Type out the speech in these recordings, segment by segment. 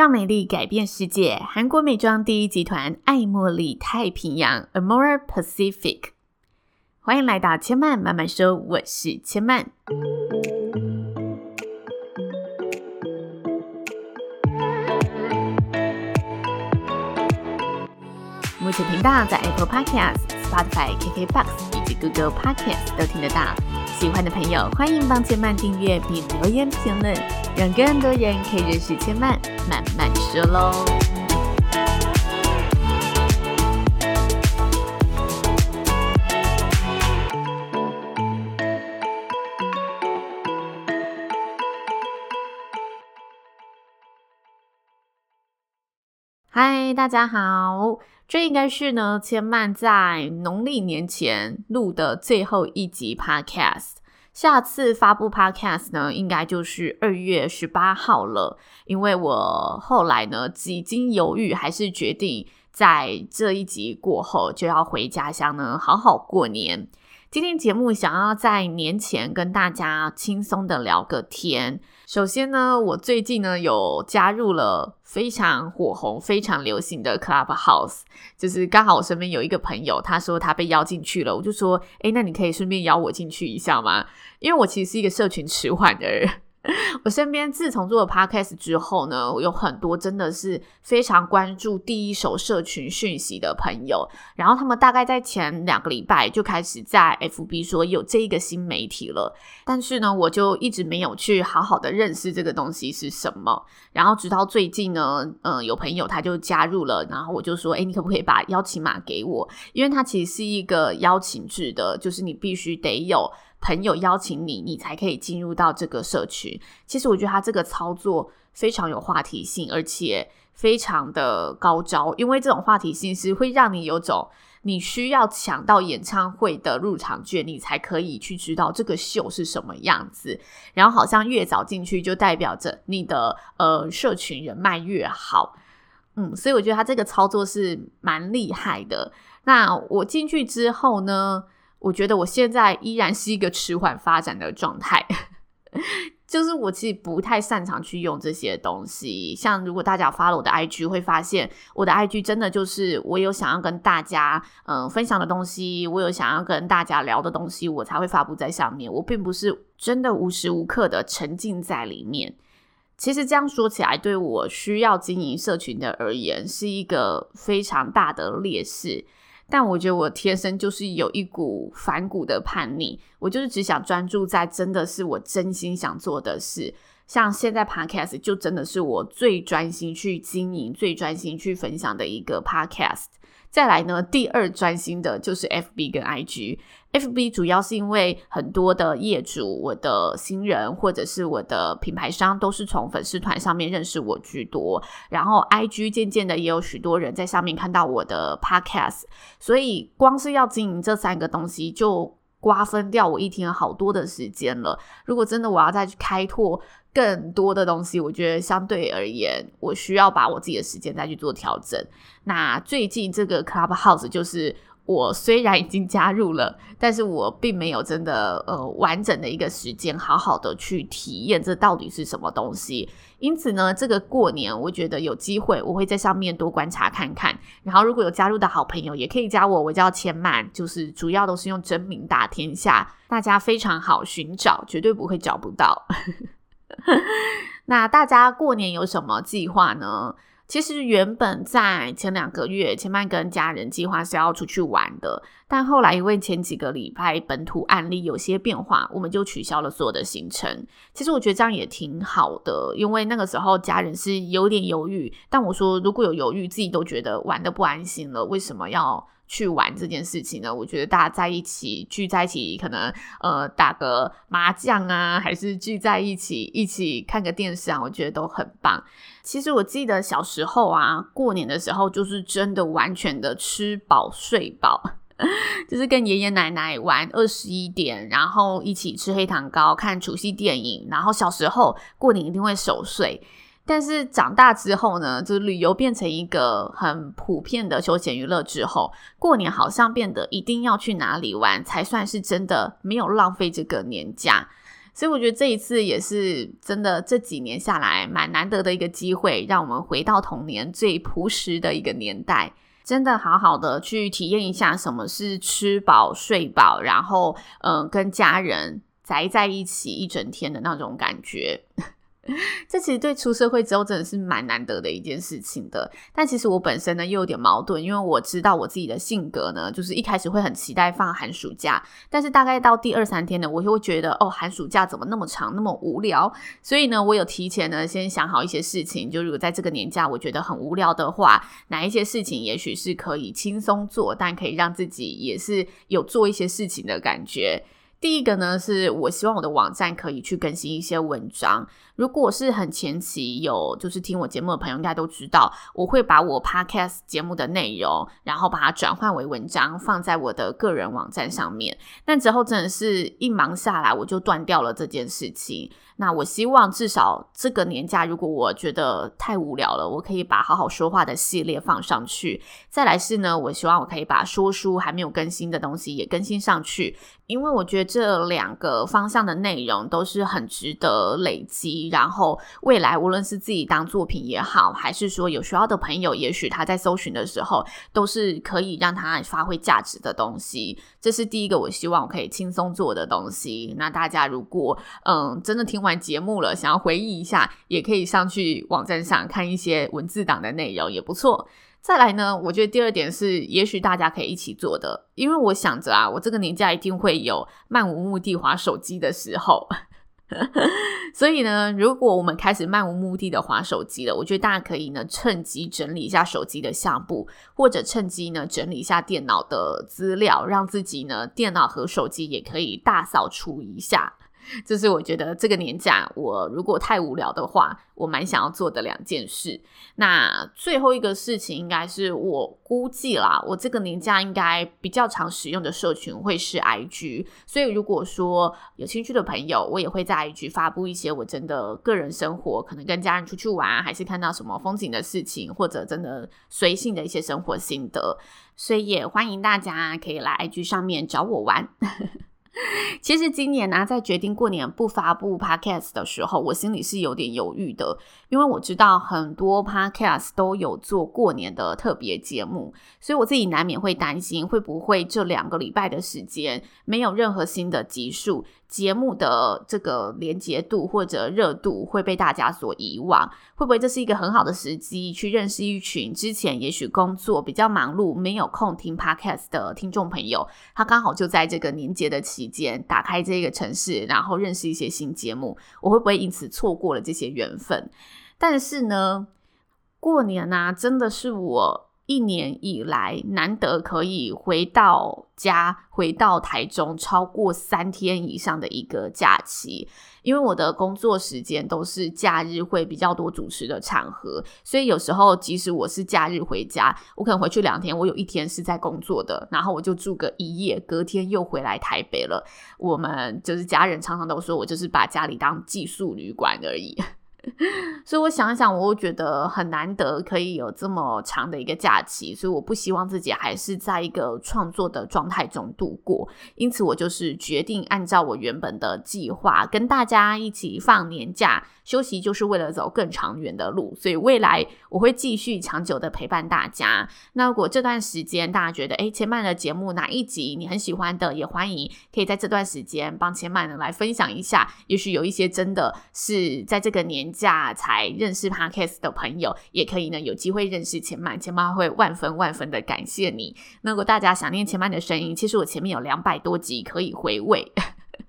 让美丽改变世界。韩国美妆第一集团爱茉莉太平洋 （Amore Pacific），欢迎来到千嫚慢慢说，我是千嫚。目前频道在 Apple Podcast、Spotify、KKBox 以及 Google Podcast 都听得到。喜欢的朋友，欢迎帮千曼订阅并留言评论，让更多人可以认识千曼慢慢说喽。嗨，大家好，这应该是呢千嫚在农历年前录的最后一集 Podcast。下次发布 Podcast 呢，应该就是二月十八号了。因为我后来呢，几经犹豫，还是决定在这一集过后就要回家乡呢，好好过年。今天节目想要在年前跟大家轻松的聊个天。首先呢，我最近呢有加入了非常火红、非常流行的 Clubhouse，就是刚好我身边有一个朋友，他说他被邀进去了，我就说，诶，那你可以顺便邀我进去一下吗？因为我其实是一个社群迟缓的人。我身边自从做了 podcast 之后呢，有很多真的是非常关注第一手社群讯息的朋友，然后他们大概在前两个礼拜就开始在 FB 说有这一个新媒体了，但是呢，我就一直没有去好好的认识这个东西是什么，然后直到最近呢，嗯、有朋友他就加入了，然后我就说，诶，你可不可以把邀请码给我？因为它其实是一个邀请制的，就是你必须得有。朋友邀请你，你才可以进入到这个社群。其实我觉得他这个操作非常有话题性，而且非常的高招。因为这种话题性是会让你有种你需要抢到演唱会的入场券，你才可以去知道这个秀是什么样子。然后好像越早进去，就代表着你的呃社群人脉越好。嗯，所以我觉得他这个操作是蛮厉害的。那我进去之后呢，我觉得我现在依然是一个迟缓发展的状态，就是我其实不太擅长去用这些东西。像如果大家发了我的 IG，会发现我的 IG 真的就是我有想要跟大家嗯分享的东西，我有想要跟大家聊的东西，我才会发布在上面。我并不是真的无时无刻的沉浸在里面。其实这样说起来，对我需要经营社群的而言，是一个非常大的劣势。但我觉得我天生就是有一股反骨的叛逆，我就是只想专注在真的是我真心想做的事。像现在 Podcast 就真的是我最专心去经营、最专心去分享的一个 Podcast。再来呢，第二专心的就是 FB 跟 IG。FB 主要是因为很多的业主、我的新人或者是我的品牌商都是从粉丝团上面认识我居多，然后 IG 渐渐的也有许多人在上面看到我的 Podcast，所以光是要经营这三个东西就瓜分掉我一天好多的时间了。如果真的我要再去开拓更多的东西，我觉得相对而言，我需要把我自己的时间再去做调整。那最近这个 Clubhouse 就是。我虽然已经加入了，但是我并没有真的呃完整的一个时间，好好的去体验这到底是什么东西。因此呢，这个过年我觉得有机会，我会在上面多观察看看。然后如果有加入的好朋友，也可以加我，我叫千满，就是主要都是用真名打天下，大家非常好寻找，绝对不会找不到。那大家过年有什么计划呢？其实原本在前两个月，前半跟家人计划是要出去玩的，但后来因为前几个礼拜本土案例有些变化，我们就取消了所有的行程。其实我觉得这样也挺好的，因为那个时候家人是有点犹豫，但我说如果有犹豫，自己都觉得玩的不安心了，为什么要去玩这件事情呢？我觉得大家在一起聚在一起，可能呃打个麻将啊，还是聚在一起一起看个电视啊，我觉得都很棒。其实我记得小时候啊，过年的时候就是真的完全的吃饱睡饱，就是跟爷爷奶奶玩二十一点，然后一起吃黑糖糕、看除夕电影，然后小时候过年一定会守岁。但是长大之后呢，就是旅游变成一个很普遍的休闲娱乐之后，过年好像变得一定要去哪里玩才算是真的没有浪费这个年假。所以我觉得这一次也是真的，这几年下来蛮难得的一个机会，让我们回到童年最朴实的一个年代，真的好好的去体验一下什么是吃饱睡饱，然后嗯、跟家人宅在一起一整天的那种感觉。这其实对出社会之后真的是蛮难得的一件事情的，但其实我本身呢又有点矛盾，因为我知道我自己的性格呢，就是一开始会很期待放寒暑假，但是大概到第二三天呢，我就会觉得哦，寒暑假怎么那么长，那么无聊，所以呢，我有提前呢先想好一些事情，就如果在这个年假我觉得很无聊的话，哪一些事情也许是可以轻松做，但可以让自己也是有做一些事情的感觉。第一个呢，是我希望我的网站可以去更新一些文章。如果是很前期有就是听我节目的朋友，应该都知道，我会把我 podcast 节目的内容，然后把它转换为文章，放在我的个人网站上面。但之后真的是一忙下来，我就断掉了这件事情。那我希望至少这个年假，如果我觉得太无聊了，我可以把好好说话的系列放上去。再来是呢，我希望我可以把说书还没有更新的东西也更新上去，因为我觉得这两个方向的内容都是很值得累积。然后未来无论是自己当作品也好，还是说有需要的朋友，也许他在搜寻的时候，都是可以让他发挥价值的东西。这是第一个，我希望我可以轻松做的东西。那大家如果嗯真的听完节目了，想要回忆一下，也可以上去网站上看一些文字档的内容，也不错。再来呢，我觉得第二点是，也许大家可以一起做的，因为我想着啊，我这个年假一定会有漫无目的滑手机的时候。所以呢，如果我们开始漫无目的的划手机了，我觉得大家可以呢趁机整理一下手机的相簿，或者趁机呢整理一下电脑的资料，让自己呢电脑和手机也可以大扫除一下。这是我觉得这个年假，我如果太无聊的话，我蛮想要做的两件事。那最后一个事情，应该是我估计啦，我这个年假应该比较常使用的社群会是 IG。所以如果说有兴趣的朋友，我也会在 IG 发布一些我真的个人生活，可能跟家人出去玩，还是看到什么风景的事情，或者真的随性的一些生活心得。所以也欢迎大家可以来 IG 上面找我玩。其实今年呢、在决定过年不发布 podcast 的时候，我心里是有点犹豫的，因为我知道很多 podcast 都有做过年的特别节目，所以我自己难免会担心，会不会这两个礼拜的时间没有任何新的集数。节目的这个连结度或者热度会被大家所遗忘，会不会这是一个很好的时机去认识一群之前也许工作比较忙碌没有空听 Podcast 的听众朋友？他刚好就在这个年节的期间打开这个城市，然后认识一些新节目，我会不会因此错过了这些缘分？但是呢，过年呐、啊，真的是我。一年以来难得可以回到家，回到台中超过三天以上的一个假期，因为我的工作时间都是假日会比较多主持的场合，所以有时候即使我是假日回家，我可能回去两天，我有一天是在工作的，然后我就住个一夜，隔天又回来台北了。我们就是家人常常都说我就是把家里当寄宿旅馆而已。所以我想一想，我觉得很难得可以有这么长的一个假期，所以我不希望自己还是在一个创作的状态中度过，因此我就是决定按照我原本的计划，跟大家一起放年假。休息就是为了走更长远的路，所以未来我会继续长久的陪伴大家。那如果这段时间大家觉得，诶，千曼的节目哪一集你很喜欢的，也欢迎可以在这段时间帮千嫚呢来分享一下。也许有一些真的是在这个年假才认识 Podcast 的朋友，也可以呢有机会认识千嫚，千嫚会万分万分的感谢你。那如果大家想念千嫚的声音，其实我前面有两百多集可以回味。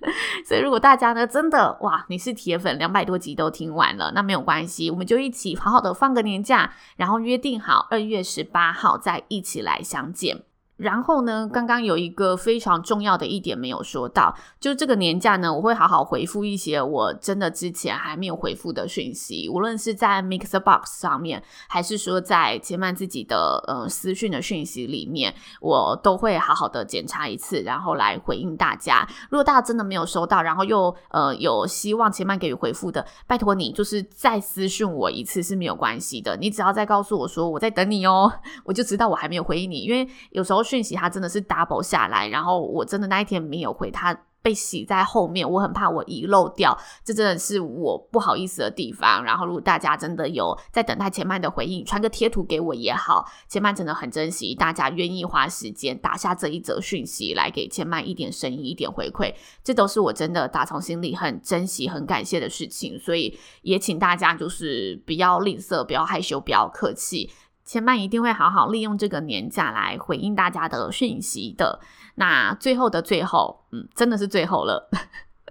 所以，如果大家呢真的哇，你是铁粉，两百多集都听完了，那没有关系，我们就一起好好的放个年假，然后约定好二月十八号再一起来相见。然后呢，刚刚有一个非常重要的一点没有说到，就这个年假呢，我会好好回复一些我真的之前还没有回复的讯息，无论是在 Mixbox 上面，还是说在千曼自己的呃私讯的讯息里面，我都会好好的检查一次，然后来回应大家。如果大家真的没有收到，然后又呃有希望千曼给予回复的，拜托你就是再私讯我一次是没有关系的，你只要再告诉我说我在等你哦，我就知道我还没有回应你，因为有时候。讯息他真的是 double 下来，然后我真的那一天没有回他，被洗在后面，我很怕我遗漏掉，这真的是我不好意思的地方。然后，如果大家真的有在等待前曼的回应，传个贴图给我也好，前曼真的很珍惜大家愿意花时间打下这一则讯息来给前曼一点声音、一点回馈，这都是我真的打从心里很珍惜、很感谢的事情。所以也请大家就是不要吝啬，不要害羞，不要客气，千曼一定会好好利用这个年假来回应大家的讯息的。那最后的最后，嗯，真的是最后了，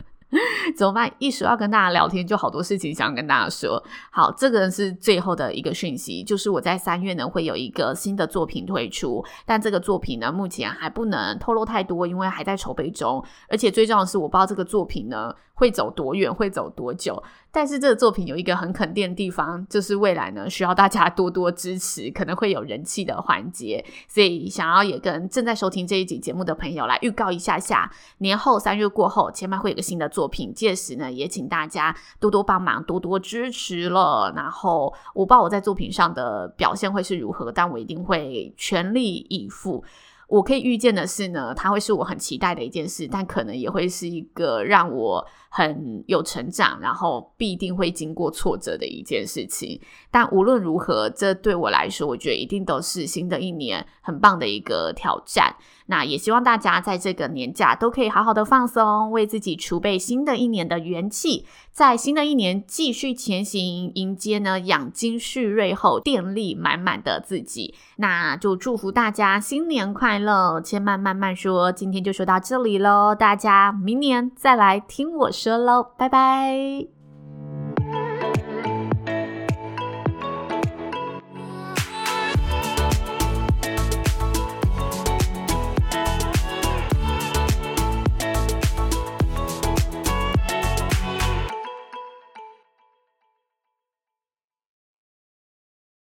怎么办？一说要跟大家聊天，就好多事情想跟大家说。好，这个是最后的一个讯息，就是我在三月呢会有一个新的作品推出，但这个作品呢目前还不能透露太多，因为还在筹备中，而且最重要的是，我不知道这个作品呢会走多远，会走多久。但是这个作品有一个很肯定的地方，就是未来呢需要大家多多支持，可能会有人气的环节，所以想要也跟正在收听这一集节目的朋友来预告一下下，年后三月过后，千曼会有个新的作品，届时呢也请大家多多帮忙，多多支持了。然后我不知道我在作品上的表现会是如何，但我一定会全力以赴。我可以预见的是呢，它会是我很期待的一件事，但可能也会是一个让我很有成长，然后必定会经过挫折的一件事情。但无论如何，这对我来说，我觉得一定都是新的一年很棒的一个挑战。那也希望大家在这个年假都可以好好的放松，为自己储备新的一年的元气，在新的一年继续前行，迎接呢养精蓄锐后电力满满的自己。那就祝福大家新年快乐！千曼慢慢说，今天就说到这里喽，大家明年再来听我说喽，拜拜。